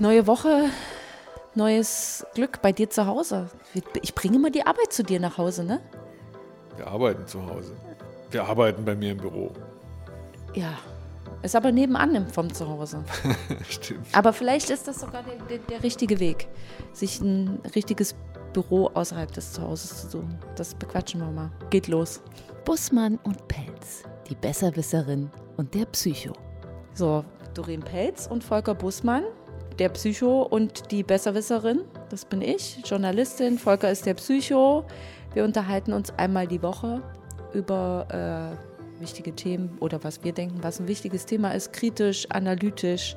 Neue Woche, neues Glück bei dir zu Hause. Ich bringe immer die Arbeit zu dir nach Hause, ne? Wir arbeiten zu Hause. Wir arbeiten bei mir im Büro. Ja, ist aber nebenan vom Zuhause. Stimmt. Aber vielleicht ist das sogar der, der, der, richtige Weg, sich ein richtiges Büro außerhalb des Zuhauses zu suchen. Das bequatschen wir mal. Geht los. Bussmann und Pelz, die Besserwisserin und der Psycho. So, Doreen Pelz und Volker Bussmann der Psycho und die Besserwisserin. Das bin ich, Journalistin. Volker ist der Psycho. Wir unterhalten uns einmal die Woche über äh, wichtige Themen oder was wir denken, was ein wichtiges Thema ist, kritisch, analytisch,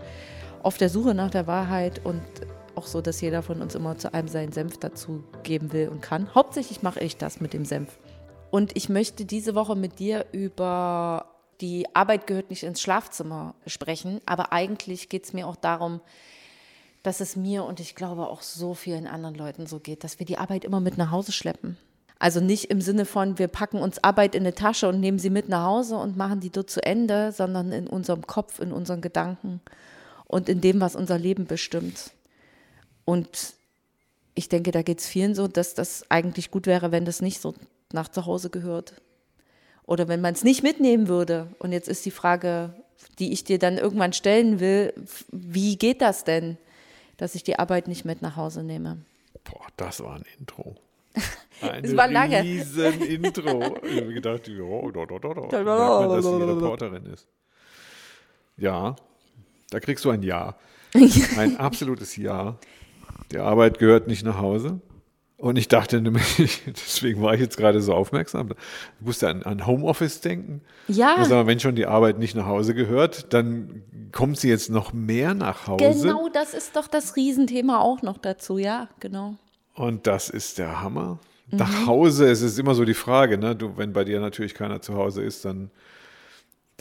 auf der Suche nach der Wahrheit und auch so, dass jeder von uns immer zu einem seinen Senf dazu geben will und kann. Hauptsächlich mache ich das mit dem Senf. Und ich möchte diese Woche mit dir über die Arbeit gehört nicht ins Schlafzimmer sprechen, aber eigentlich geht es mir auch darum, dass es mir und ich glaube auch so vielen anderen Leuten so geht, dass wir die Arbeit immer mit nach Hause schleppen. Also nicht im Sinne von, wir packen uns Arbeit in eine Tasche und nehmen sie mit nach Hause und machen die dort zu Ende, sondern in unserem Kopf, in unseren Gedanken und in dem, was unser Leben bestimmt. Und ich denke, da geht es vielen so, dass das eigentlich gut wäre, wenn das nicht so nach zu Hause gehört. Oder wenn man es nicht mitnehmen würde. Und jetzt ist die Frage, die ich dir dann irgendwann stellen will, wie geht das denn? Dass ich die Arbeit nicht mit nach Hause nehme. Boah, das war ein Intro. Ein es war lange. riesen Intro. Ich habe gedacht, oh, da, da, da, da. Man, dass sie Reporterin ist. Ja, da kriegst du ein Ja. Ein absolutes Ja. Die Arbeit gehört nicht nach Hause. Und ich dachte nämlich, deswegen war ich jetzt gerade so aufmerksam, ich musste an, an Homeoffice denken. Ja. Also, wenn schon die Arbeit nicht nach Hause gehört, dann kommt sie jetzt noch mehr nach Hause. Genau, das ist doch das Riesenthema auch noch dazu, ja, genau. Und das ist der Hammer. Mhm. Nach Hause, es ist immer so die Frage, ne? du, wenn bei dir natürlich keiner zu Hause ist, dann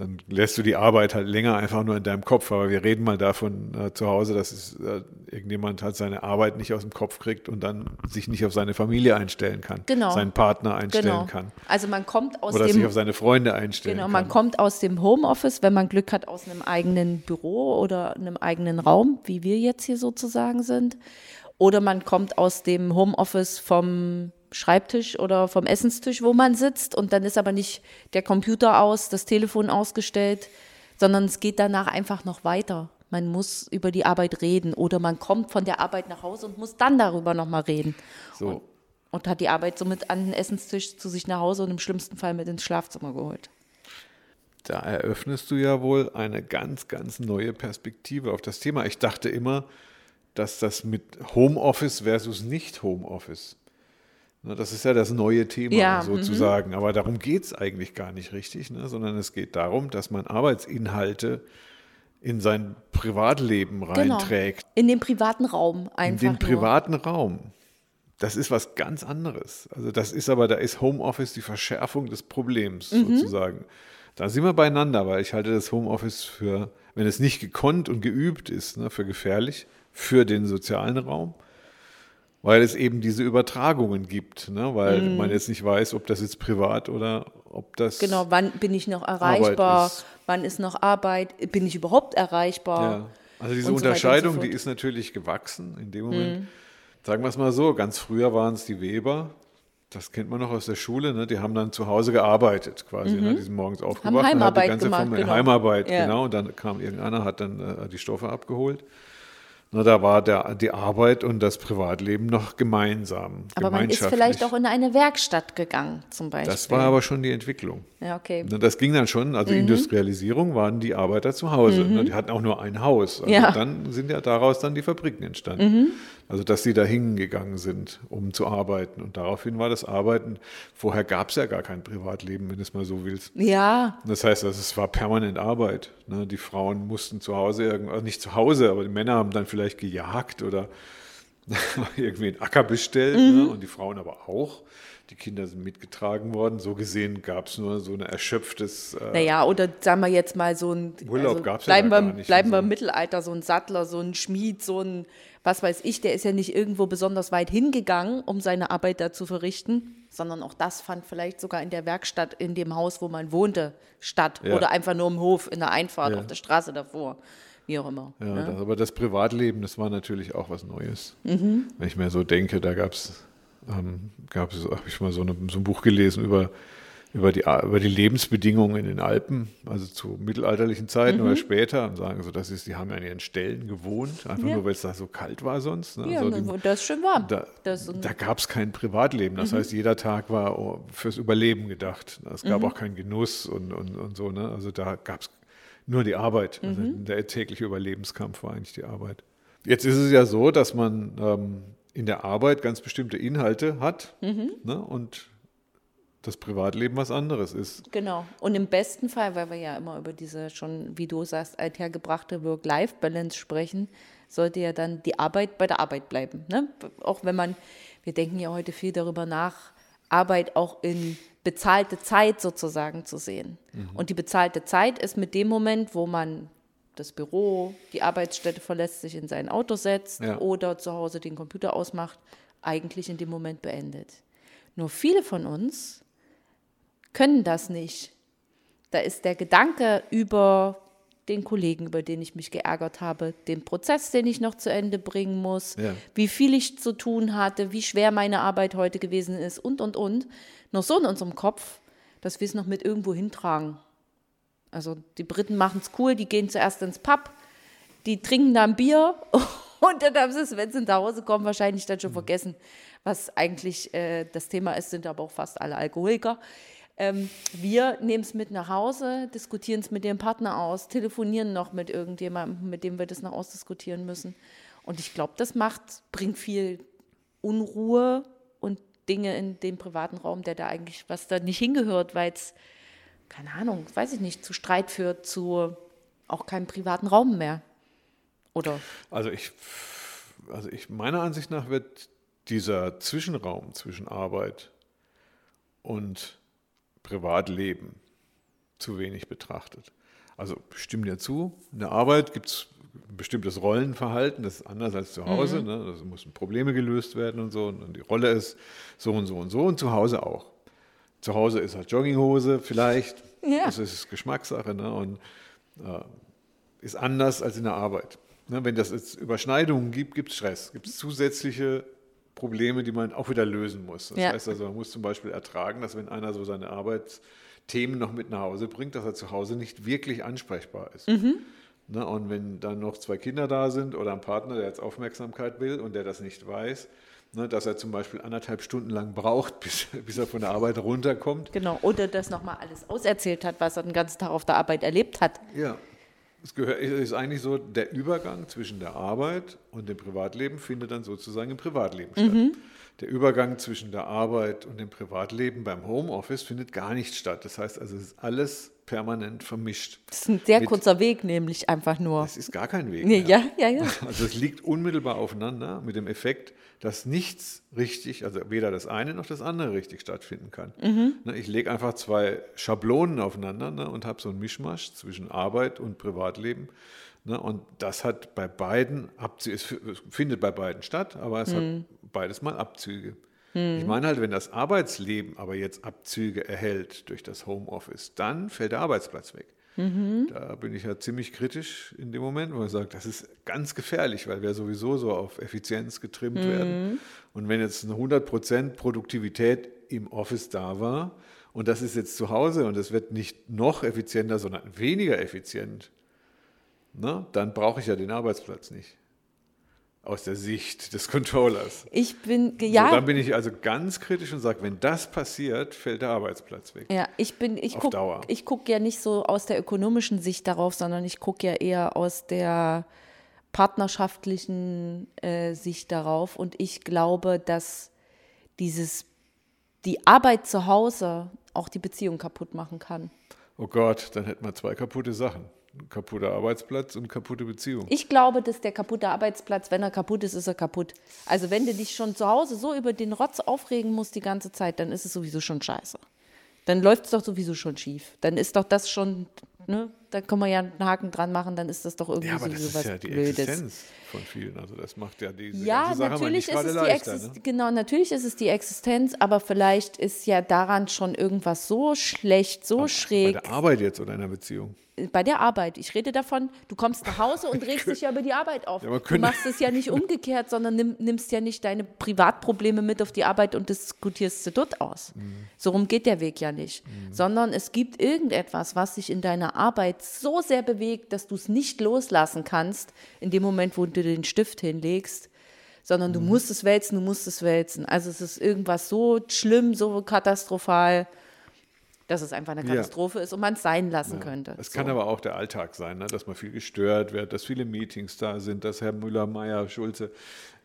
dann lässt du die Arbeit halt länger einfach nur in deinem Kopf. Aber wir reden mal davon äh, zu Hause, dass es, äh, irgendjemand halt seine Arbeit nicht aus dem Kopf kriegt und dann sich nicht auf seine Familie einstellen kann, genau. seinen Partner einstellen genau. kann. Also man kommt aus Oder dem, sich auf seine Freunde einstellen genau, kann. man kommt aus dem Homeoffice, wenn man Glück hat, aus einem eigenen Büro oder einem eigenen Raum, wie wir jetzt hier sozusagen sind. Oder man kommt aus dem Homeoffice vom Schreibtisch oder vom Essenstisch, wo man sitzt und dann ist aber nicht der Computer aus, das Telefon ausgestellt, sondern es geht danach einfach noch weiter. Man muss über die Arbeit reden oder man kommt von der Arbeit nach Hause und muss dann darüber nochmal reden. So. Und, und hat die Arbeit somit an den Essenstisch zu sich nach Hause und im schlimmsten Fall mit ins Schlafzimmer geholt. Da eröffnest du ja wohl eine ganz, ganz neue Perspektive auf das Thema. Ich dachte immer, dass das mit Homeoffice versus nicht Homeoffice das ist ja das neue Thema ja, sozusagen. -hmm. Aber darum geht es eigentlich gar nicht richtig, ne? sondern es geht darum, dass man Arbeitsinhalte in sein Privatleben genau. reinträgt. Genau. In den privaten Raum einfach. In den privaten nur. Raum. Das ist was ganz anderes. Also das ist aber, da ist Homeoffice die Verschärfung des Problems mhm. sozusagen. Da sind wir beieinander, weil ich halte das Homeoffice für, wenn es nicht gekonnt und geübt ist, ne, für gefährlich, für den sozialen Raum weil es eben diese Übertragungen gibt, ne? weil mm. man jetzt nicht weiß, ob das jetzt privat oder ob das. Genau, wann bin ich noch erreichbar, ist. wann ist noch Arbeit, bin ich überhaupt erreichbar? Ja. Also diese Unterscheidung, so die ist natürlich gewachsen in dem Moment. Mm. Sagen wir es mal so, ganz früher waren es die Weber, das kennt man noch aus der Schule, ne? die haben dann zu Hause gearbeitet quasi. Ne? Mhm. Ne? Die sind morgens aufgewacht haben Heimarbeit und hat die ganze gemacht, Familie, genau. Heimarbeit, ja. genau. Und dann kam irgendeiner, hat dann äh, die Stoffe abgeholt. Na, da war der, die Arbeit und das Privatleben noch gemeinsam. Aber man ist vielleicht auch in eine Werkstatt gegangen, zum Beispiel. Das war aber schon die Entwicklung. Ja, okay. Das ging dann schon, also mhm. Industrialisierung waren die Arbeiter zu Hause. Mhm. Die hatten auch nur ein Haus. Also ja. Dann sind ja daraus dann die Fabriken entstanden. Mhm. Also dass sie da hingegangen sind, um zu arbeiten. Und daraufhin war das Arbeiten, vorher gab es ja gar kein Privatleben, wenn du es mal so willst. Ja. Das heißt, also, es war permanent Arbeit. Ne? Die Frauen mussten zu Hause, irgendwas, also nicht zu Hause, aber die Männer haben dann vielleicht gejagt oder irgendwie einen Acker bestellt ne? mhm. ne? und die Frauen aber auch. Die Kinder sind mitgetragen worden. So gesehen gab es nur so ein erschöpftes. Äh, naja, oder sagen wir jetzt mal so ein. Urlaub also, gab es ja gar nicht. Bleiben wir im Mittelalter, so ein Sattler, so ein Schmied, so ein was weiß ich, der ist ja nicht irgendwo besonders weit hingegangen, um seine Arbeit da zu verrichten, sondern auch das fand vielleicht sogar in der Werkstatt, in dem Haus, wo man wohnte, statt. Ja. Oder einfach nur im Hof, in der Einfahrt, ja. auf der Straße davor. wie auch immer. Ja, ne? das, aber das Privatleben, das war natürlich auch was Neues. Mhm. Wenn ich mir so denke, da gab es, ähm, gab es, habe ich mal so, eine, so ein Buch gelesen über, über, die, über die Lebensbedingungen in den Alpen, also zu mittelalterlichen Zeiten Mhm. oder später, und sagen so, das ist, die haben ja an ihren Stellen gewohnt, einfach Ja. nur, weil es da so kalt war sonst. Ne? ja, also die, das ist schön warm. da, da gab es kein Privatleben. Mhm. Das heißt, jeder Tag war oh, fürs Überleben gedacht. Es gab Mhm. auch keinen Genuss und, und, und so. Ne? Also da gab es nur die Arbeit. Also Mhm. der tägliche Überlebenskampf war eigentlich die Arbeit. Jetzt ist es ja so, dass man ähm, in der Arbeit ganz bestimmte Inhalte hat Mhm. ne? und das Privatleben was anderes ist. Genau. Und im besten Fall, weil wir ja immer über diese schon, wie du sagst, althergebrachte Work-Life-Balance sprechen, sollte ja dann die Arbeit bei der Arbeit bleiben. Ne? Auch wenn man, wir denken ja heute viel darüber nach, Arbeit auch in bezahlte Zeit sozusagen zu sehen. Und die bezahlte Zeit ist mit dem Moment, wo man das Büro, die Arbeitsstätte verlässt, sich in sein Auto setzt Ja. oder zu Hause den Computer ausmacht, eigentlich in dem Moment beendet. Nur viele von uns können das nicht. Da ist der Gedanke über den Kollegen, über den ich mich geärgert habe, den Prozess, den ich noch zu Ende bringen muss, Ja. wie viel ich zu tun hatte, wie schwer meine Arbeit heute gewesen ist und, und, und. Noch so in unserem Kopf, dass wir es noch mit irgendwo hintragen. Also die Briten machen es cool, die gehen zuerst ins Pub, die trinken dann Bier und dann haben sie es, wenn sie nach Hause kommen, wahrscheinlich dann schon vergessen, was eigentlich äh, das Thema ist, sind aber auch fast alle Alkoholiker. Ähm, wir nehmen es mit nach Hause, diskutieren es mit dem Partner aus, telefonieren noch mit irgendjemandem, mit dem wir das noch ausdiskutieren müssen. Und ich glaube, das macht, bringt viel Unruhe und Dinge in den privaten Raum, der da eigentlich, was da nicht hingehört, weil es, keine Ahnung, weiß ich nicht, zu Streit führt, zu auch keinem privaten Raum mehr. Oder? Also ich, also ich, meiner Ansicht nach wird dieser Zwischenraum zwischen Arbeit und Privatleben zu wenig betrachtet. Also ich stimme dir zu, in der Arbeit gibt es ein bestimmtes Rollenverhalten, das ist anders als zu Hause. Ne? Da müssen Probleme gelöst werden und so. Und die Rolle ist so und so und so und zu Hause auch. Zu Hause ist halt Jogginghose vielleicht, Ja. das ist Geschmackssache ne? und äh, ist anders als in der Arbeit. Ne? Wenn das jetzt Überschneidungen gibt, gibt es Stress, gibt es zusätzliche Probleme, die man auch wieder lösen muss. Das Ja. heißt also, man muss zum Beispiel ertragen, dass wenn einer so seine Arbeitsthemen noch mit nach Hause bringt, dass er zu Hause nicht wirklich ansprechbar ist. Ne? Und wenn dann noch zwei Kinder da sind oder ein Partner, der jetzt Aufmerksamkeit will und der das nicht weiß, ne, dass er zum Beispiel anderthalb Stunden lang braucht, bis, bis er von der Arbeit runterkommt. Genau. Oder das nochmal alles auserzählt hat, was er den ganzen Tag auf der Arbeit erlebt hat. Ja, es gehört, ist eigentlich so, der Übergang zwischen der Arbeit und dem Privatleben findet dann sozusagen im Privatleben statt. Der Übergang zwischen der Arbeit und dem Privatleben beim Homeoffice findet gar nicht statt. Das heißt also, es ist alles permanent vermischt. Das ist ein sehr Mit- kurzer Weg, nämlich einfach nur. Es ist gar kein Weg. Nee, ja, ja, ja. Also es liegt unmittelbar aufeinander mit dem Effekt, dass nichts richtig, also weder das eine noch das andere richtig stattfinden kann. Ne, Ich lege einfach zwei Schablonen aufeinander ne, und habe so einen Mischmasch zwischen Arbeit und Privatleben. Ne, und das hat bei beiden Abzüge, es findet bei beiden statt, aber es hat beides mal Abzüge. Ich meine halt, wenn das Arbeitsleben aber jetzt Abzüge erhält durch das Homeoffice, dann fällt der Arbeitsplatz weg. Da bin ich ja ziemlich kritisch in dem Moment, wo ich sage, das ist ganz gefährlich, weil wir sowieso so auf Effizienz getrimmt werden. Und wenn jetzt eine 100% Produktivität im Office da war und das ist jetzt zu Hause und es wird nicht noch effizienter, sondern weniger effizient, ne, dann brauche ich ja den Arbeitsplatz nicht. Aus der Sicht des Controllers. Ich bin, So, ja, dann bin ich also ganz kritisch und sage, wenn das passiert, fällt der Arbeitsplatz weg. Ja, ich bin, ich gucke guck ja nicht so aus der ökonomischen Sicht darauf, sondern ich gucke ja eher aus der partnerschaftlichen äh, Sicht darauf. Und ich glaube, dass dieses, die Arbeit zu Hause auch die Beziehung kaputt machen kann. Oh Gott, dann hätten wir zwei kaputte Sachen. Kaputter Arbeitsplatz und kaputte Beziehung. Ich glaube, dass der kaputte Arbeitsplatz, wenn er kaputt ist, ist er kaputt. Also wenn du dich schon zu Hause so über den Rotz aufregen musst die ganze Zeit, dann ist es sowieso schon scheiße. Dann läuft es doch sowieso schon schief. Dann ist doch das schon, ne, da können wir ja einen Haken dran machen, dann ist das doch irgendwie Ja, aber das sowieso ist was ja die Blödes. Existenz von vielen. Also das macht ja diese Ja, ganze Sache natürlich nicht ist es die leichter. Existenz, Ne? genau, natürlich ist es die Existenz, aber vielleicht ist ja daran schon irgendwas so schlecht, so Bei schräg. der Arbeit jetzt oder in einer Beziehung. Bei der Arbeit. Ich rede davon, du kommst nach Hause und regst dich ja über die Arbeit auf. Ja, du machst es ja nicht umgekehrt, sondern nimm, nimmst ja nicht deine Privatprobleme mit auf die Arbeit und diskutierst sie dort aus. Mhm. So rum geht der Weg ja nicht. Sondern es gibt irgendetwas, was dich in deiner Arbeit so sehr bewegt, dass du es nicht loslassen kannst, in dem Moment, wo du den Stift hinlegst. Sondern Mhm. du musst es wälzen, du musst es wälzen. Also es ist irgendwas so schlimm, so katastrophal, dass es einfach eine Ja. Katastrophe ist und man es sein lassen könnte. Es kann so. aber auch der Alltag sein, ne? dass man viel gestört wird, dass viele Meetings da sind, dass Herr Müller, Meier, Schulze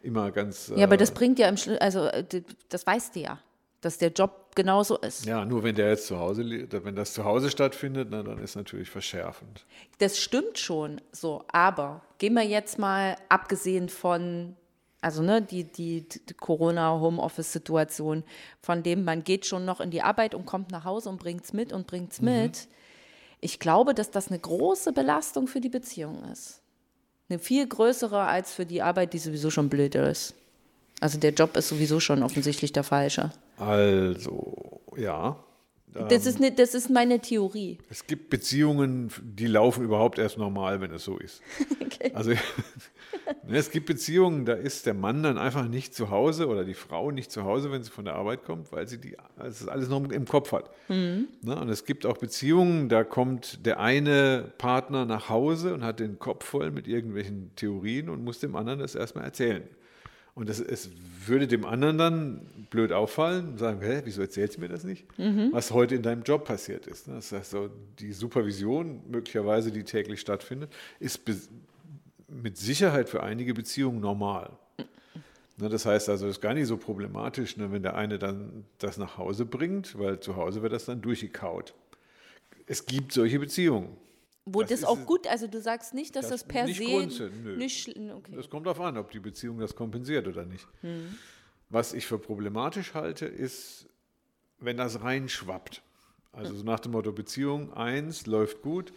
immer ganz. Ja, aber äh, das bringt ja im Schlu also äh, das weißt du ja, dass der Job genauso ist. Ja, nur wenn der jetzt zu Hause, wenn das zu Hause stattfindet, na, dann ist natürlich verschärfend. Das stimmt schon so, aber gehen wir jetzt mal abgesehen von also ne, die, die, die Corona-Homeoffice-Situation, von dem man geht schon noch in die Arbeit und kommt nach Hause und bringt es mit und bringt es mit. Ich glaube, dass das eine große Belastung für die Beziehung ist. Eine viel größere als für die Arbeit, die sowieso schon blöd ist. Also der Job ist sowieso schon offensichtlich der falsche. Also, ja. Das ist, ne, das ist meine Theorie. Es gibt Beziehungen, die laufen überhaupt erst normal, wenn es so ist. Also ne, es gibt Beziehungen, da ist der Mann dann einfach nicht zu Hause oder die Frau nicht zu Hause, wenn sie von der Arbeit kommt, weil sie die, also das alles noch im Kopf hat. Ne, und es gibt auch Beziehungen, da kommt der eine Partner nach Hause und hat den Kopf voll mit irgendwelchen Theorien und muss dem anderen das erstmal erzählen. Und das, es würde dem anderen dann blöd auffallen und sagen, hä, wieso erzählst du mir das nicht? Was heute in deinem Job passiert ist. ne? Das heißt, so die Supervision, möglicherweise, die täglich stattfindet, ist mit Sicherheit für einige Beziehungen normal. Ne, Das heißt also, es ist gar nicht so problematisch, ne, wenn der eine dann das nach Hause bringt, weil zu Hause wird das dann durchgekaut. Es gibt solche Beziehungen. Wo Das das, ist auch gut, also du sagst nicht, dass das, Das per nicht se grundsätzlich, nö. nicht okay. Das kommt darauf an, ob die Beziehung das kompensiert oder nicht. Was ich für problematisch halte, ist, wenn das reinschwappt. Also so nach dem Motto Beziehung 1 läuft gut,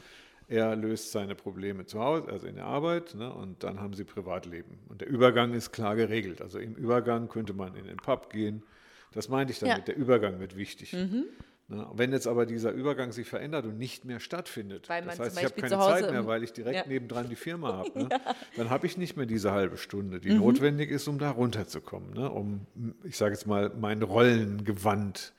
er löst seine Probleme zu Hause, also in der Arbeit, ne, und dann haben sie Privatleben. Und der Übergang ist klar geregelt. Also im Übergang könnte man in den Pub gehen. Das meinte ich damit, Ja. der Übergang wird wichtig. Ne, wenn jetzt aber dieser Übergang sich verändert und nicht mehr stattfindet, Weil das heißt, ich habe keine Zeit mehr, weil ich direkt Ja. nebendran die Firma habe, ne? dann habe ich nicht mehr diese halbe Stunde, Mhm. die notwendig ist, um da runterzukommen, ne? um, ich sage jetzt mal, mein Rollengewand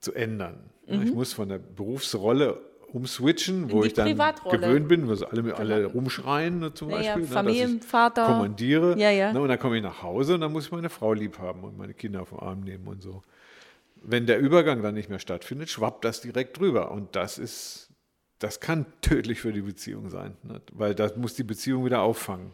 zu ändern. ne? Ich muss von der Berufsrolle umswitchen, wo Mhm. ich dann gewöhnt bin, wo sie alle, alle rumschreien ne, zum Ja, ja, Beispiel, ne, dass Familienvater. ich kommandiere. Ja, ja. Ne, und dann komme ich nach Hause und dann muss ich meine Frau lieb haben und meine Kinder auf den Arm nehmen und so. Wenn der Übergang dann nicht mehr stattfindet, schwappt das direkt drüber. Und das ist, das kann tödlich für die Beziehung sein, ne? weil das muss die Beziehung wieder auffangen.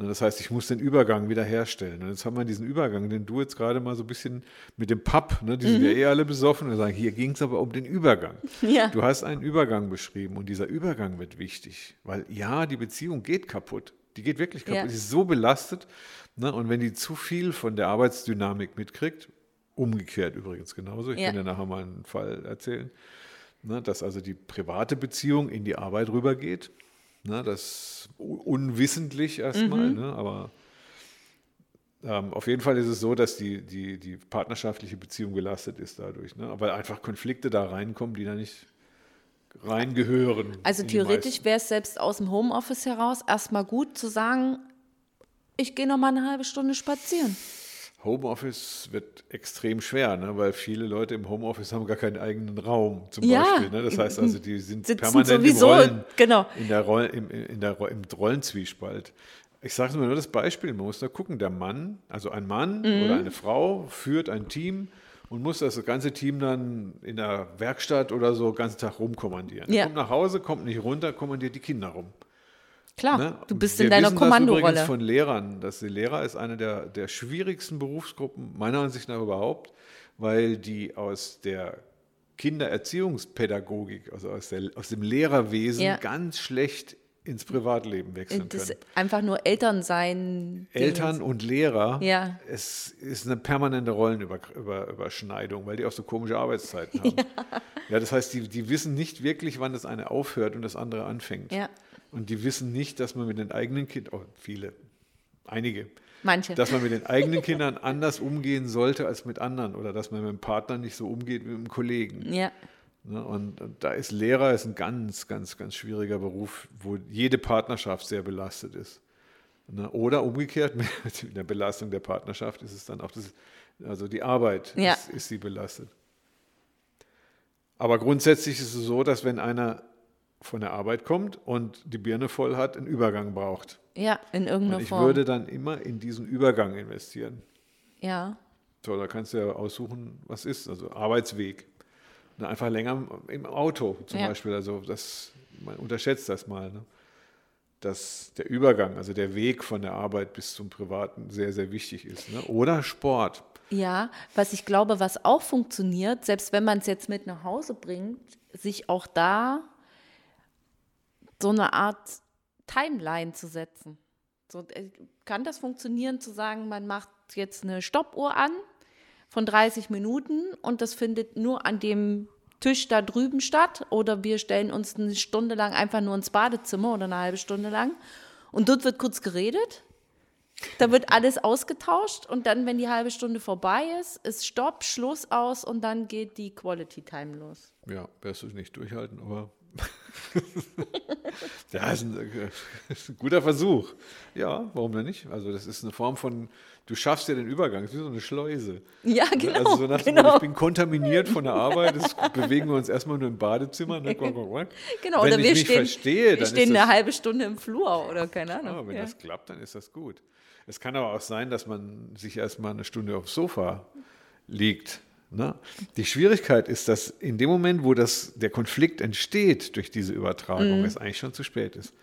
Ne, Das heißt, ich muss den Übergang wieder herstellen. Und jetzt haben wir diesen Übergang, den du jetzt gerade mal so ein bisschen mit dem Pub, ne, die sind ja eh alle besoffen und sagen, hier ging es aber um den Übergang. Ja. Du hast einen Übergang beschrieben und dieser Übergang wird wichtig, weil ja, die Beziehung geht kaputt. Die geht wirklich kaputt. Ja. Die ist so belastet. Ne, und wenn die zu viel von der Arbeitsdynamik mitkriegt, umgekehrt übrigens genauso, ich Ja. kann dir nachher mal einen Fall erzählen, ne, dass also die private Beziehung in die Arbeit rübergeht. Ne, das unwissentlich erstmal, Mhm. ne, aber ähm, auf jeden Fall ist es so, dass die, die, die partnerschaftliche Beziehung belastet ist dadurch, ne? weil einfach Konflikte da reinkommen, die da nicht reingehören. Also theoretisch wäre es selbst aus dem Homeoffice heraus erstmal gut zu sagen, ich gehe noch mal eine halbe Stunde spazieren. Homeoffice wird extrem schwer, ne? weil viele Leute im Homeoffice haben gar keinen eigenen Raum zum Ja. Beispiel. Ne? Das heißt also, die sind permanent sowieso, im, Rollen, genau. in der Roll, im, in der, im Rollenzwiespalt. Ich sage nur das Beispiel, man muss da gucken, der Mann, also ein Mann Mhm. oder eine Frau führt ein Team und muss das ganze Team dann in der Werkstatt oder so den ganzen Tag rumkommandieren. Ja. Kommt nach Hause, kommt nicht runter, kommandiert die Kinder rum. Klar, Ne? du bist Wir in deiner wissen Das übrigens Kommandorolle. von Lehrern. Dass die Lehrer ist eine der, der schwierigsten Berufsgruppen, meiner Ansicht nach überhaupt, weil die aus der Kindererziehungspädagogik, also aus, der, aus dem Lehrerwesen, Ja. ganz schlecht ins Privatleben wechseln Das können. einfach nur Eltern sein. Eltern und Lehrer, Ja. es ist eine permanente Rollenüberschneidung, weil die auch so komische Arbeitszeiten haben. Ja, das heißt, die, die wissen nicht wirklich, wann das eine aufhört und das andere anfängt. Ja. Und die wissen nicht, dass man mit den eigenen Kindern, oh, viele, einige, Manche. dass man mit den eigenen Kindern anders umgehen sollte als mit anderen oder dass man mit dem Partner nicht so umgeht wie mit dem Kollegen. ja. Ne? Und, da ist Lehrer ist ein ganz, ganz, ganz schwieriger Beruf, wo jede Partnerschaft sehr belastet ist. Ne? Oder umgekehrt, mit der Belastung der Partnerschaft ist es dann auch das, also die Arbeit Ja. ist, ist sie belastet. Aber grundsätzlich ist es so, dass wenn einer von der Arbeit kommt und die Birne voll hat, einen Übergang braucht. Ja, in irgendeiner Und ich Form. würde dann immer in diesen Übergang investieren. ja. So, da kannst du ja aussuchen, was ist, also Arbeitsweg. Und einfach länger im Auto zum Ja. Beispiel. Also das, man unterschätzt das mal. Ne? Dass der Übergang, also der Weg von der Arbeit bis zum Privaten sehr, sehr wichtig ist. Ne? Oder Sport. Ja, was ich glaube, was auch funktioniert, selbst wenn man es jetzt mit nach Hause bringt, sich auch da so eine Art Timeline zu setzen. So, äh, kann das funktionieren, zu sagen, man macht jetzt eine Stoppuhr an von 30 Minuten und das findet nur an dem Tisch da drüben statt oder wir stellen uns eine Stunde lang einfach nur ins Badezimmer oder eine halbe Stunde lang und dort wird kurz geredet da wird alles ausgetauscht und dann, wenn die halbe Stunde vorbei ist, ist Stopp, Schluss aus und dann geht die Quality Time los. Ja, wirst du nicht durchhalten, aber ja, ist ein, äh, ist ein guter Versuch. Ja, warum denn nicht? Also das ist eine Form von, du schaffst ja den Übergang, es ist wie so eine Schleuse. Ja, genau. Also so nach genau. ich bin kontaminiert von der Arbeit, das bewegen wir uns erstmal nur im Badezimmer. Ne? Genau. Wenn oder ich wir mich stehen, verstehe, wir dann stehen ist das, eine halbe Stunde im Flur oder keine Ahnung. ja, wenn ja. das klappt, dann ist das gut. Es kann aber auch sein, dass man sich erstmal eine Stunde aufs Sofa liegt. Ne? Die Schwierigkeit ist, dass in dem Moment, wo das, der Konflikt entsteht durch diese Übertragung, es eigentlich schon zu spät ist.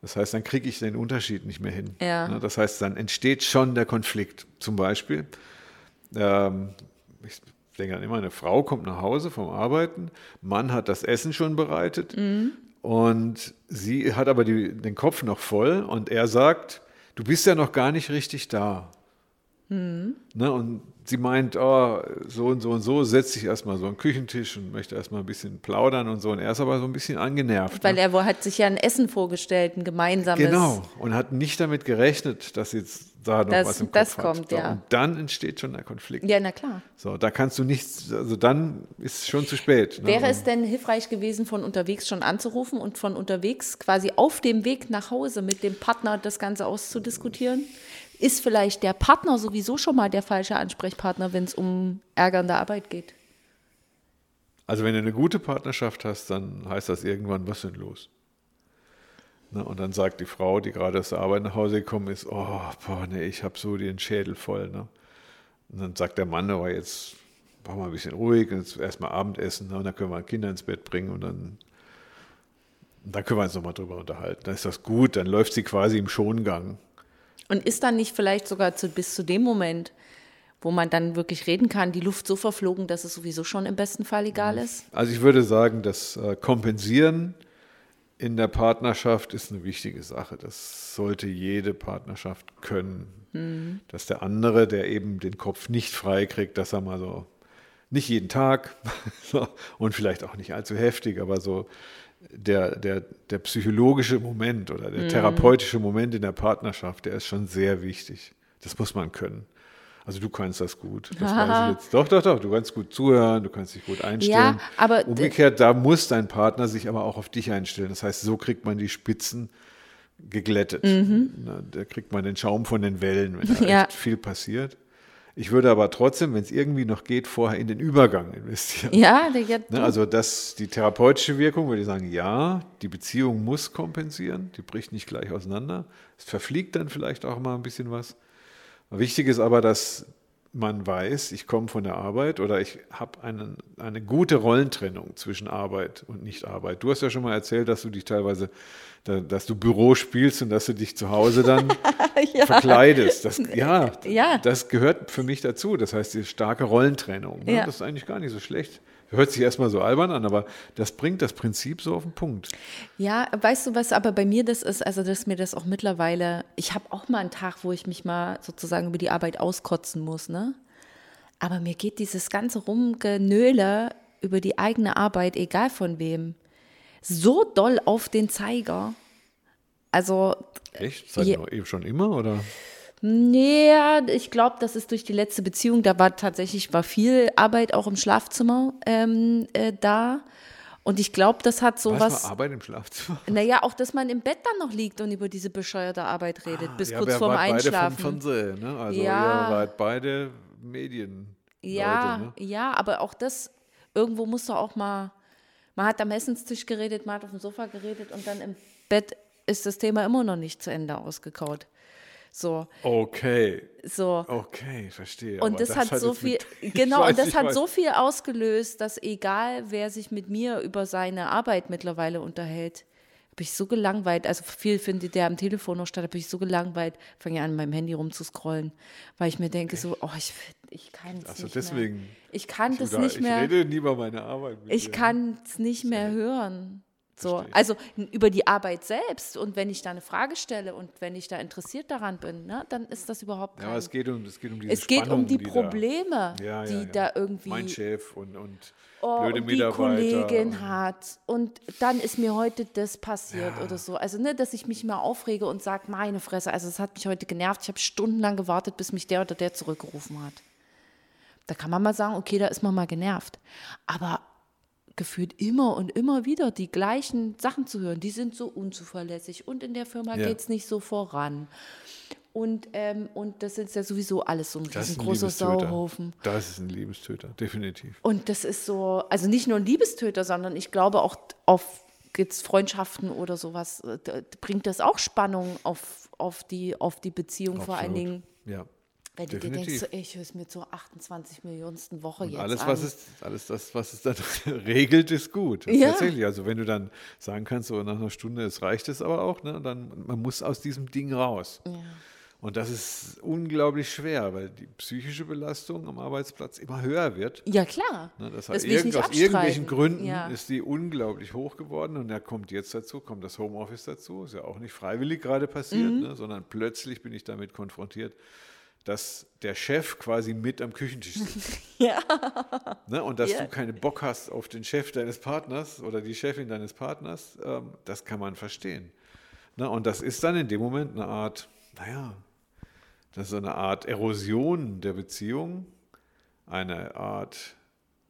Das heißt, dann kriege ich den Unterschied nicht mehr hin. Ja. Ne? Das heißt, dann entsteht schon der Konflikt. Zum Beispiel, ähm, ich denke an immer, eine Frau kommt nach Hause vom Arbeiten, Mann hat das Essen schon bereitet und sie hat aber die, den Kopf noch voll und er sagt, du bist ja noch gar nicht richtig da. Ne, und sie meint, oh, so und so und so, setzt sich erstmal so an den Küchentisch und möchte erstmal ein bisschen plaudern und so. Und er ist aber so ein bisschen angenervt. Weil ne? er wo- hat sich ja ein Essen vorgestellt, ein gemeinsames. Genau, und hat nicht damit gerechnet, dass jetzt da noch Das- was im Kopf das hat. kommt, so, ja. Und dann entsteht schon der Konflikt. Ja, na klar. So, da kannst du nichts, also dann ist es schon zu spät. ne? Wäre es denn hilfreich gewesen, von unterwegs schon anzurufen und von unterwegs quasi auf dem Weg nach Hause mit dem Partner das Ganze auszudiskutieren? Ist vielleicht der Partner sowieso schon mal der falsche Ansprechpartner, wenn es um Ärger in der Arbeit geht? Also wenn du eine gute Partnerschaft hast, dann heißt das irgendwann, was ist denn los? Ne, und dann sagt die Frau, die gerade aus der Arbeit nach Hause gekommen ist, oh, boah, nee, ich habe so den Schädel voll. Ne? Und dann sagt der Mann, aber jetzt machen wir ein bisschen ruhig, jetzt erstmal Abendessen ne? und dann können wir Kinder ins Bett bringen und dann, dann können wir uns nochmal drüber unterhalten. Dann ist das gut, dann läuft sie quasi im Schongang. Und ist dann nicht vielleicht sogar zu, bis zu dem Moment, wo man dann wirklich reden kann, die Luft so verflogen, dass es sowieso schon im besten Fall egal ist? Also ich würde sagen, das äh, Kompensieren in der Partnerschaft ist eine wichtige Sache. Das sollte jede Partnerschaft können. Dass der andere, der eben den Kopf nicht frei kriegt, dass er mal so, nicht jeden Tag und vielleicht auch nicht allzu heftig, aber so der, der, der psychologische Moment oder der therapeutische Moment in der Partnerschaft, der ist schon sehr wichtig. Das muss man können. Also du kannst das gut. Das weiß ich jetzt. Doch, doch, doch. Du kannst gut zuhören, du kannst dich gut einstellen. Ja, aber Umgekehrt, da muss dein Partner sich aber auch auf dich einstellen. Das heißt, so kriegt man die Spitzen geglättet. Na, Da kriegt man den Schaum von den Wellen, wenn da Mhm. Ja. echt viel passiert. Ich würde aber trotzdem, wenn es irgendwie noch geht, vorher in den Übergang investieren. Ja, Ne, also das, die therapeutische Wirkung würde ich sagen, ja, die Beziehung muss kompensieren, die bricht nicht gleich auseinander. Es verfliegt dann vielleicht auch mal ein bisschen was. Wichtig ist aber, dass man weiß, ich komme von der Arbeit oder ich habe einen, eine gute Rollentrennung zwischen Arbeit und Nicht-Arbeit. Du hast ja schon mal erzählt, dass du dich teilweise, da- dass du Büro spielst und dass du dich zu Hause dann verkleidest. Das, ja, Ja. das gehört für mich dazu. Das heißt, die starke Rollentrennung. Ne? Ja. Das ist eigentlich gar nicht so schlecht. Hört sich erstmal so albern an, aber das bringt das Prinzip so auf den Punkt. Ja, weißt du, was aber bei mir das ist? Also, dass mir das auch mittlerweile, ich habe auch mal einen Tag, wo ich mich mal sozusagen über die Arbeit auskotzen muss, ne? Aber mir geht dieses ganze Rumgenöle über die eigene Arbeit, egal von wem, so doll auf den Zeiger. Also, Echt? Seit noch eben schon immer oder? Nee, ich glaube, das ist durch die letzte Beziehung, da war tatsächlich war viel Arbeit auch im Schlafzimmer ähm, äh, da. Und ich glaube, das hat so Was, mal Arbeit im Schlafzimmer? Naja, auch, dass man im Bett dann noch liegt und über diese bescheuerte Arbeit redet, bis Ah, ja, kurz vorm Einschlafen. Beide vom Fernsehen, ne? Also Ja. ihr wart beide Medien. Ja, ne? ja, aber auch das, irgendwo muss doch auch mal, man hat am Essenstisch geredet, man hat auf dem Sofa geredet und dann im Bett ist das Thema immer noch nicht zu Ende ausgekaut. So, Okay, so. okay, verstehe. Und aber das, hat so jetzt viel, mit- ich genau, weiß, und das ich hat weiß. so viel ausgelöst, dass egal, wer sich mit mir über seine Arbeit mittlerweile unterhält, habe ich so gelangweilt, also viel findet der am Telefon noch statt, habe ich so gelangweilt, fange ja an, meinem Handy rumzuscrollen, weil ich mir denke so, oh, ich, ich kann es Also nicht deswegen. mehr. Ich kann das nicht ich mehr. rede nie über meine Arbeit. Ich kann es nicht mehr hören. So, also über die Arbeit selbst und wenn ich da eine Frage stelle und wenn ich da interessiert daran bin, ne, dann ist das überhaupt Ja, kein. aber es geht um, es geht um diese es geht um die da- Probleme, ja, ja, die ja. da irgendwie Mein Chef und, und oh, blöde und die. Kollegin hat und dann ist mir heute das passiert Ja. oder so. Also ne, dass ich mich mal aufrege und sage, meine Fresse, also es hat mich heute genervt. Ich habe stundenlang gewartet, bis mich der oder der zurückgerufen hat. Da kann man mal sagen, okay, da ist man mal genervt. Aber gefühlt immer und immer wieder die gleichen Sachen zu hören, die sind so unzuverlässig und in der Firma Ja. geht es nicht so voran. Und, ähm, und das ist ja sowieso alles so ein Das ist ein riesengroßer. Sauhaufen. Das ist ein Liebestöter, definitiv. Und das ist so, also nicht nur ein Liebestöter, sondern ich glaube auch auf jetzt Freundschaften oder sowas, äh, da bringt das auch Spannung auf, auf, die, auf die Beziehung, vor allen Absolut. Dingen, Ja. Wenn du dir definitiv. denkst, so, ey, ich höre es mir zur 28 Millionsten Woche jetzt Alles, an. was es, alles das, was es dann regelt, ist gut. Ja. Tatsächlich. Also wenn du dann sagen kannst, so nach einer Stunde, es reicht es aber auch, ne, dann man muss aus diesem Ding raus. Und das ist unglaublich schwer, weil die psychische Belastung am Arbeitsplatz immer höher wird. ja, klar. Ne, das heißt, irgend, aus irgendwelchen Gründen Ja. ist die unglaublich hoch geworden und da kommt jetzt dazu, kommt das Homeoffice dazu, ist ja auch nicht freiwillig gerade passiert, Mhm. ne, sondern plötzlich bin ich damit konfrontiert, dass der Chef quasi mit am Küchentisch sitzt. Ja. Ne, und dass Ja. du keinen Bock hast auf den Chef deines Partners oder die Chefin deines Partners, ähm, das kann man verstehen. Ne, und das ist dann in dem Moment eine Art, naja, das ist eine Art Erosion der Beziehung, eine Art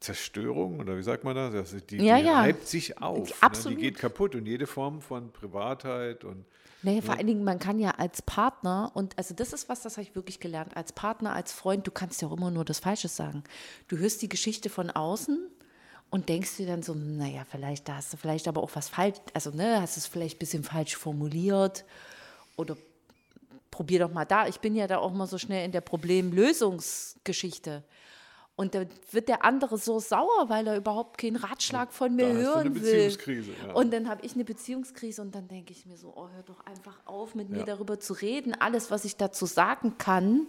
Zerstörung oder wie sagt man das? ist- die, Ja, die ja. reibt sich auf. Ne? Absolut. Die geht kaputt und jede Form von Privatheit und Naja, vor allen Dingen, man kann ja als Partner, und also das ist was, das habe ich wirklich gelernt, als Partner, als Freund, du kannst ja auch immer nur das Falsche sagen. Du hörst die Geschichte von außen und denkst dir dann so, naja, vielleicht, da hast du vielleicht aber auch was falsch, also ne, hast es vielleicht ein bisschen falsch formuliert oder probier doch mal da. Ich bin ja da auch mal so schnell in der Problemlösungsgeschichte. Und da wird der andere so sauer, weil er überhaupt keinen Ratschlag von mir da hören will. Beziehungskrise, ja. Und dann habe ich eine Beziehungskrise und dann denke ich mir so, oh, hör doch einfach auf, mit mir Ja. darüber zu reden. Alles, was ich dazu sagen kann,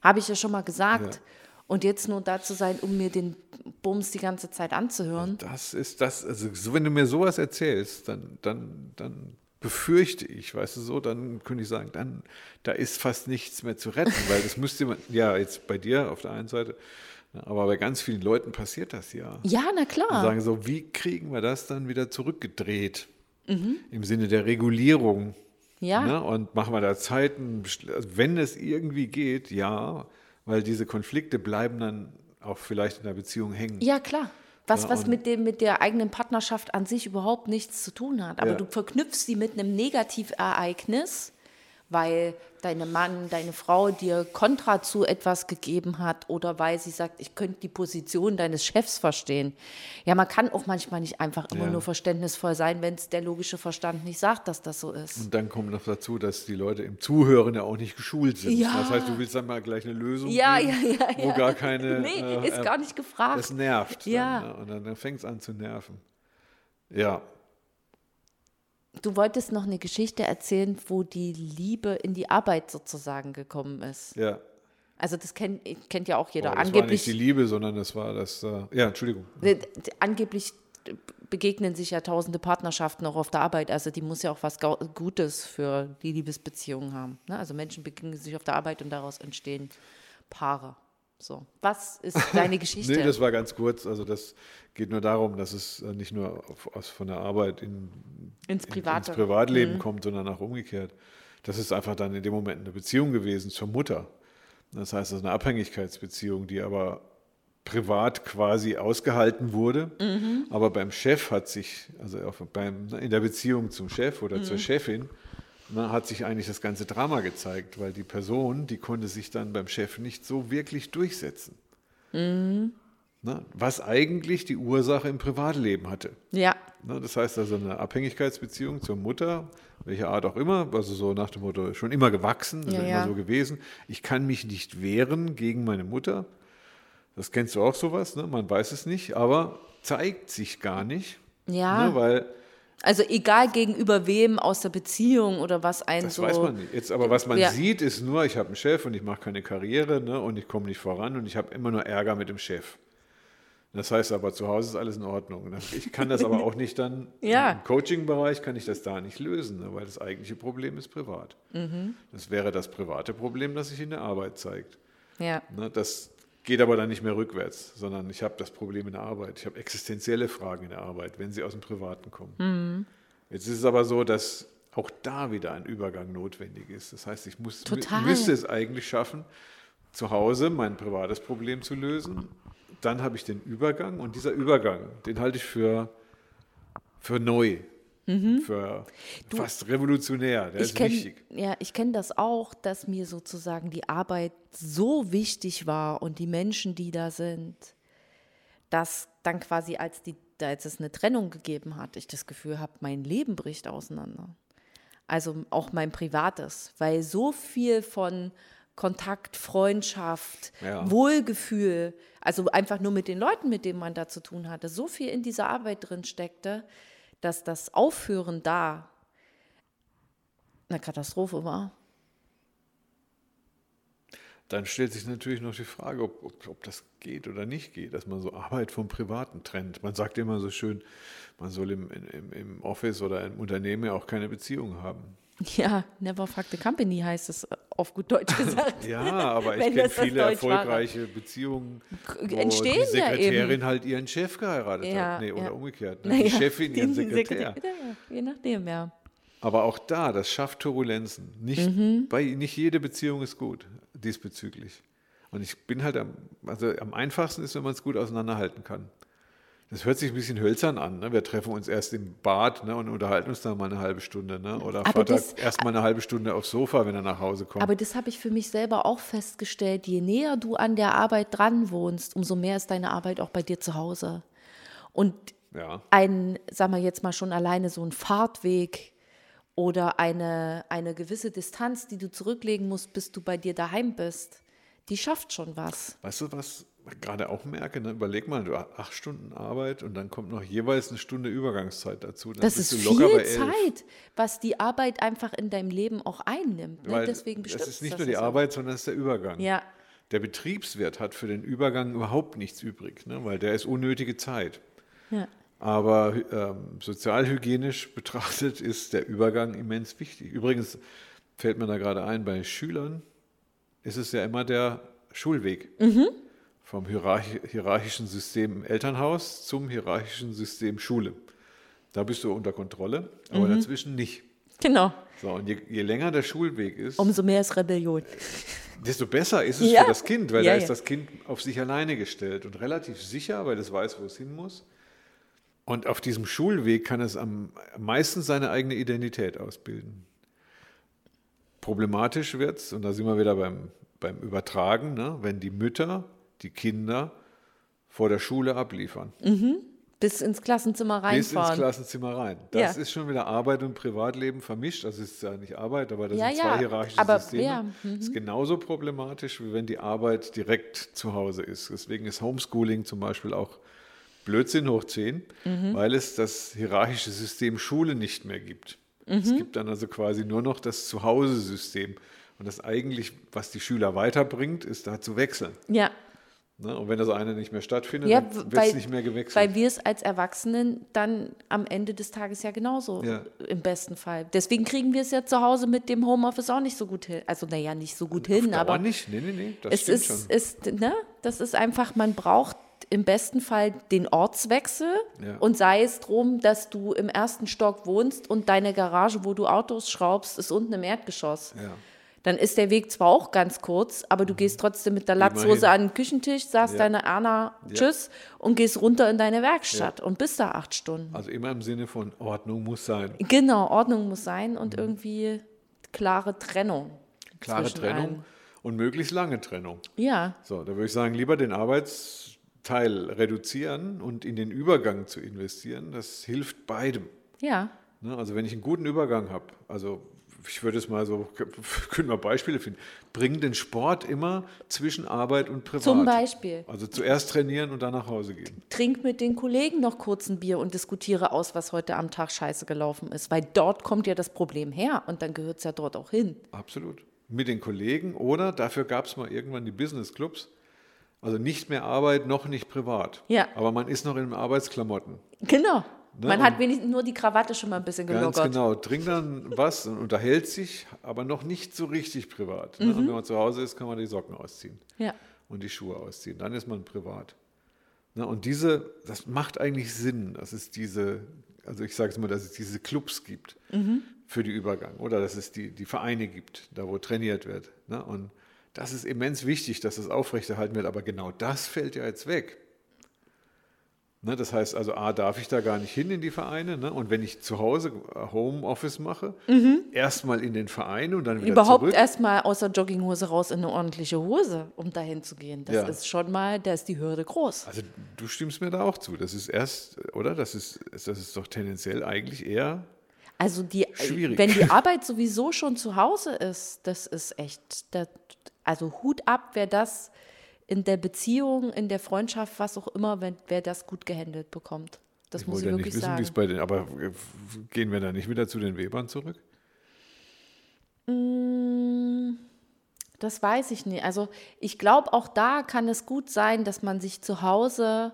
habe ich ja schon mal gesagt. Ja. Und jetzt nur da zu sein, um mir den Bums die ganze Zeit anzuhören. Das ist das, also so, wenn du mir sowas erzählst, dann, dann, dann befürchte ich, weißt du so, dann könnte ich sagen, dann, da ist fast nichts mehr zu retten, weil das müsste man, ja, jetzt bei dir auf der einen Seite, aber bei ganz vielen Leuten passiert das ja. Ja, na Und klar. sagen so, wie kriegen wir das dann wieder zurückgedreht? Mhm. Im Sinne der Regulierung. Ja. Ne? Und machen wir da Zeiten, also wenn es irgendwie geht, ja, weil diese Konflikte bleiben dann auch vielleicht in der Beziehung hängen. Ja, klar. Was, Ja, was und- mit, dem, mit der eigenen Partnerschaft an sich überhaupt nichts zu tun hat. Aber Ja. du verknüpfst sie mit einem Negativereignis, weil deine Mann, deine Frau dir Kontra zu etwas gegeben hat oder weil sie sagt, ich könnte die Position deines Chefs verstehen. Ja, man kann auch manchmal nicht einfach immer Ja. nur verständnisvoll sein, wenn es der logische Verstand nicht sagt, dass das so ist. Und dann kommt noch dazu, dass die Leute im Zuhören ja auch nicht geschult sind. Ja. Das heißt, du willst dann mal gleich eine Lösung Ja, geben, ja, ja, wo gar keine... Nee, äh, ist gar nicht gefragt. Das nervt. Ja. Dann, ne? Und dann, dann fängt es an zu nerven. Ja, Du wolltest noch eine Geschichte erzählen, wo die Liebe in die Arbeit sozusagen gekommen ist. ja. Also das kennt, kennt ja auch jeder. Aber das war angeblich, nicht die Liebe, sondern das war das... Äh, ja, Entschuldigung. angeblich begegnen sich ja tausende Partnerschaften auch auf der Arbeit. Also die muss ja auch was Gutes für die Liebesbeziehung haben. Ne? Also Menschen begegnen sich auf der Arbeit und daraus entstehen Paare. So, was ist deine Geschichte? Nee, das war ganz kurz. Also das geht nur darum, dass es äh, nicht nur auf, aus, von der Arbeit in, Ins in- Private. Mhm. ins Privatleben kommt, sondern auch umgekehrt. Das ist einfach dann in dem Moment eine Beziehung gewesen zur Mutter. Das heißt, das ist eine Abhängigkeitsbeziehung, die aber privat quasi ausgehalten wurde. Mhm. Aber beim Chef hat sich, also beim, in der Beziehung zum Chef oder mhm. zur Chefin, na, hat sich eigentlich das ganze Drama gezeigt, weil die Person, die konnte sich dann beim Chef nicht so wirklich durchsetzen. Mhm. Na, was eigentlich die Ursache im Privatleben hatte. Ja. Na, das heißt also eine Abhängigkeitsbeziehung zur Mutter, welche Art auch immer, also so nach dem Motto, schon immer gewachsen, ja, ja. immer so gewesen. Ich kann mich nicht wehren gegen meine Mutter. Das kennst du auch sowas, ne? man weiß es nicht, aber zeigt sich gar nicht. Ja. Ne? Weil also egal gegenüber wem aus der Beziehung oder was ein das so. Das weiß man nicht. Jetzt, aber was man ja. sieht, ist nur, ich habe einen Chef und ich mache keine Karriere ne, und ich komme nicht voran und ich habe immer nur Ärger mit dem Chef. Das heißt aber, zu Hause ist alles in Ordnung. Ich kann das aber auch nicht dann ja. im Coaching-Bereich kann ich das da nicht lösen, ne, weil das eigentliche Problem ist privat. Mhm. Das wäre das private Problem, das sich in der Arbeit zeigt. Ja. Ne, das geht aber dann nicht mehr rückwärts, sondern ich habe das Problem in der Arbeit. Ich habe existenzielle Fragen in der Arbeit, wenn sie aus dem Privaten kommen. Mhm. Jetzt ist es aber so, dass auch da wieder ein Übergang notwendig ist. Das heißt, ich muss, müsste es eigentlich schaffen, zu Hause mein privates Problem zu lösen. Dann habe ich den Übergang und dieser Übergang, den halte ich für, für neu. Mhm. Für du, fast revolutionär, der ist kenn, wichtig. Ja, ich kenne das auch, dass mir sozusagen die Arbeit so wichtig war und die Menschen, die da sind, dass dann quasi als, die, als es eine Trennung gegeben hat, ich das Gefühl habe, mein Leben bricht auseinander. Also auch mein privates, weil so viel von Kontakt, Freundschaft, ja. Wohlgefühl, also einfach nur mit den Leuten, mit denen man da zu tun hatte, so viel in dieser Arbeit drin steckte, dass das Aufhören da eine Katastrophe war. Dann stellt sich natürlich noch die Frage, ob, ob, ob, das geht oder nicht geht, dass man so Arbeit vom Privaten trennt. Man sagt immer so schön, man soll im, im, im Office oder im Unternehmen ja auch keine Beziehung haben. Ja, never fuck the company heißt es auf gut Deutsch gesagt. ja, aber ich kenne viele erfolgreiche war. Beziehungen, wo Entstehen die Sekretärin ja halt ihren Chef geheiratet ja, hat. Nee, ja. oder umgekehrt. Ne? Die Chefin ihren Sekretär. Sekretär. Je nachdem, ja. Aber auch da, das schafft Turbulenzen. Nicht, mhm. bei, nicht jede Beziehung ist gut diesbezüglich. Und ich bin halt am, also am einfachsten ist, wenn man es gut auseinanderhalten kann. Das hört sich ein bisschen hölzern an. Ne? Wir treffen uns erst im Bad ne, und unterhalten uns dann mal eine halbe Stunde. Ne? Oder aber Vater das, erst mal eine halbe Stunde aufs Sofa, wenn er nach Hause kommt. Aber das habe ich für mich selber auch festgestellt. Je näher du an der Arbeit dran wohnst, umso mehr ist deine Arbeit auch bei dir zu Hause. Und ja. ein, sagen wir jetzt mal schon alleine so ein Fahrtweg oder eine, eine gewisse Distanz, die du zurücklegen musst, bis du bei dir daheim bist, die schafft schon was. Weißt du, was gerade auch merke, ne? überleg mal, du hast acht Stunden Arbeit und dann kommt noch jeweils eine Stunde Übergangszeit dazu. Das ist viel Zeit, was die Arbeit einfach in deinem Leben auch einnimmt. Ne? Deswegen es ist nicht nur die Arbeit, sondern es ist der Übergang. Ja. Der Betriebswirt hat für den Übergang überhaupt nichts übrig, ne? weil der ist unnötige Zeit. Ja. Aber ähm, sozialhygienisch betrachtet ist der Übergang immens wichtig. Übrigens fällt mir da gerade ein, bei Schülern ist es ja immer der Schulweg. Mhm vom hierarchischen System Elternhaus zum hierarchischen System Schule. Da bist du unter Kontrolle, aber mhm. dazwischen nicht. Genau. So, und je, je, länger der Schulweg ist, umso mehr ist Rebellion. Desto besser ist es ja. für das Kind, weil ja, da ist das Kind auf sich alleine gestellt und relativ sicher, weil es weiß, wo es hin muss. Und auf diesem Schulweg kann es am meisten seine eigene Identität ausbilden. Problematisch wird es, und da sind wir wieder beim, beim Übertragen, ne, wenn die Mütter die Kinder vor der Schule abliefern. Mhm. Bis ins Klassenzimmer reinfahren. Bis ins Klassenzimmer rein. Das ja. ist schon wieder Arbeit und Privatleben vermischt. Das ist ja nicht Arbeit, aber das ja, sind zwei ja. hierarchische aber, Systeme. Ja. Mhm. ist genauso problematisch, wie wenn die Arbeit direkt zu Hause ist. Deswegen ist Homeschooling zum Beispiel auch Blödsinn hoch 10, mhm. weil es das hierarchische System Schule nicht mehr gibt. Mhm. Es gibt dann also quasi nur noch das Zuhause-System. Und das eigentlich, was die Schüler weiterbringt, ist da zu wechseln. Ja, Ne? Und wenn das eine nicht mehr stattfindet, ja, dann wird es nicht mehr gewechselt. Weil wir es als Erwachsenen dann am Ende des Tages ja genauso ja. im besten Fall. Deswegen kriegen wir es ja zu Hause mit dem Homeoffice auch nicht so gut hin. Also naja, nicht so gut hin, Auf aber nicht. Nee, nee, nee, das es ist, ist ne? das ist einfach, man braucht im besten Fall den Ortswechsel Ja. und sei es drum, dass du im ersten Stock wohnst und deine Garage, wo du Autos schraubst, ist unten im Erdgeschoss. Ja. Dann ist der Weg zwar auch ganz kurz, aber du gehst trotzdem mit der Latzhose an den Küchentisch, sagst Ja. deiner Erna Tschüss und gehst runter in deine Werkstatt und bist da acht Stunden. Also immer im Sinne von Ordnung muss sein. Genau, Ordnung muss sein und irgendwie klare Trennung. Mhm. Klare Trennung allen. und möglichst lange Trennung. Ja, So, da würde ich sagen, lieber den Arbeitsteil reduzieren und in den Übergang zu investieren. Das hilft beidem. ja. Ne? Also wenn ich einen guten Übergang habe, also ich würde es mal so, können wir Beispiele finden, bring den Sport immer zwischen Arbeit und Privat. Zum Beispiel. Also zuerst trainieren und dann nach Hause gehen. Trink mit den Kollegen noch kurz ein Bier und diskutiere aus, was heute am Tag scheiße gelaufen ist. Weil dort kommt ja das Problem her und dann gehört es ja dort auch hin. Absolut. Mit den Kollegen oder dafür gab es mal irgendwann die Business Clubs. Also nicht mehr Arbeit, noch nicht privat. Ja. Aber man ist noch in Arbeitsklamotten. Genau. Ne, Man hat wenigstens nur die Krawatte schon mal ein bisschen Ganz gelockert. genau. Trinkt dann was und unterhält sich, aber noch nicht so richtig privat. Mhm. Ne? Und wenn man zu Hause ist, kann man die Socken ausziehen Ja. und die Schuhe ausziehen. Dann ist man privat. Ne? Und diese, das macht eigentlich Sinn, dass es diese, also ich sage es mal, dass es diese Clubs gibt Mhm. für die Übergang oder dass es die, die Vereine gibt, da wo trainiert wird. Ne? Und das ist immens wichtig, dass das aufrechterhalten wird, aber genau das fällt ja jetzt weg. Ne, das heißt also, A, darf ich da gar nicht hin in die Vereine. Ne? Und wenn ich zu Hause Homeoffice mache, erstmal in den Verein und dann wieder Mhm. Überhaupt zurück. erstmal aus der Jogginghose raus in eine ordentliche Hose, um dahin zu gehen. Das Ja. ist schon mal, da ist die Hürde groß. Also du stimmst mir da auch zu. Das ist erst, oder? Das ist, das ist doch tendenziell eigentlich eher, Also die, Schwierig. wenn die Arbeit sowieso schon zu Hause ist, das ist echt, das, also Hut ab, wer das in der Beziehung, in der Freundschaft, was auch immer, wenn, wer das gut gehandelt bekommt. Das ich muss ich wirklich nicht wissen, sagen. bei den, aber äh, gehen wir da nicht wieder zu den Webern zurück? Das weiß ich nicht. Also ich glaube, auch da kann es gut sein, dass man sich zu Hause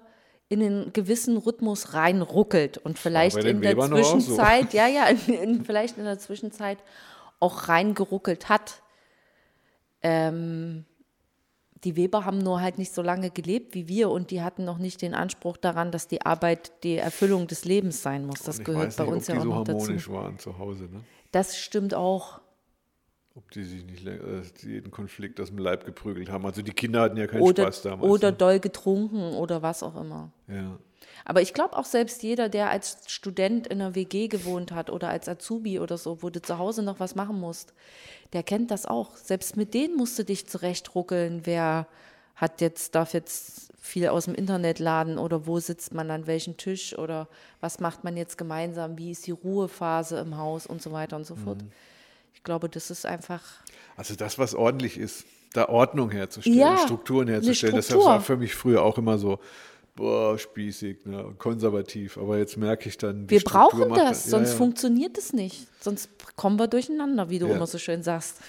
in einen gewissen Rhythmus reinruckelt und vielleicht in der Webern auch so. Zwischenzeit, ja, ja, in, in, vielleicht in der Zwischenzeit auch reingeruckelt hat. Ähm, die Weber haben nur halt nicht so lange gelebt wie wir und die hatten noch nicht den Anspruch daran, dass die Arbeit die Erfüllung des Lebens sein muss. Das gehört weiß bei nicht, uns ja auch so noch dazu. waren zu Hause. Ne? Das stimmt auch. Ob die sich nicht äh, jeden Konflikt aus dem Leib geprügelt haben. Also die Kinder hatten ja keinen Oder, Spaß damals. oder ne? doll getrunken oder was auch immer. ja. Aber ich glaube auch selbst jeder, der als Student in einer WG gewohnt hat oder als Azubi oder so, wo du zu Hause noch was machen musst, der kennt das auch. Selbst mit denen musst du dich zurechtruckeln. Wer hat jetzt, darf jetzt viel aus dem Internet laden oder wo sitzt man an welchem Tisch oder was macht man jetzt gemeinsam, wie ist die Ruhephase im Haus und so weiter und so fort. Mhm. Ich glaube, das ist einfach Also das, was ordentlich ist, da Ordnung herzustellen, Ja, Strukturen herzustellen, das Struktur. war für mich früher auch immer so, boah, spießig, ne, konservativ. Aber jetzt merke ich dann, Wir Struktur brauchen das, ja, sonst ja. funktioniert es nicht. Sonst kommen wir durcheinander, wie du Ja. immer so schön sagst.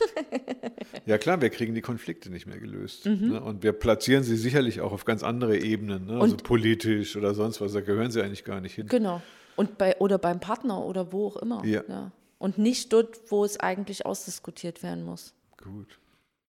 Ja klar, wir kriegen die Konflikte nicht mehr gelöst. Mhm. Ne? Und wir platzieren sie sicherlich auch auf ganz andere Ebenen, ne? also politisch oder sonst was, da gehören sie eigentlich gar nicht hin. Genau. Und bei, oder beim Partner oder wo auch immer. Ja. Und nicht dort, wo es eigentlich ausdiskutiert werden muss. Gut.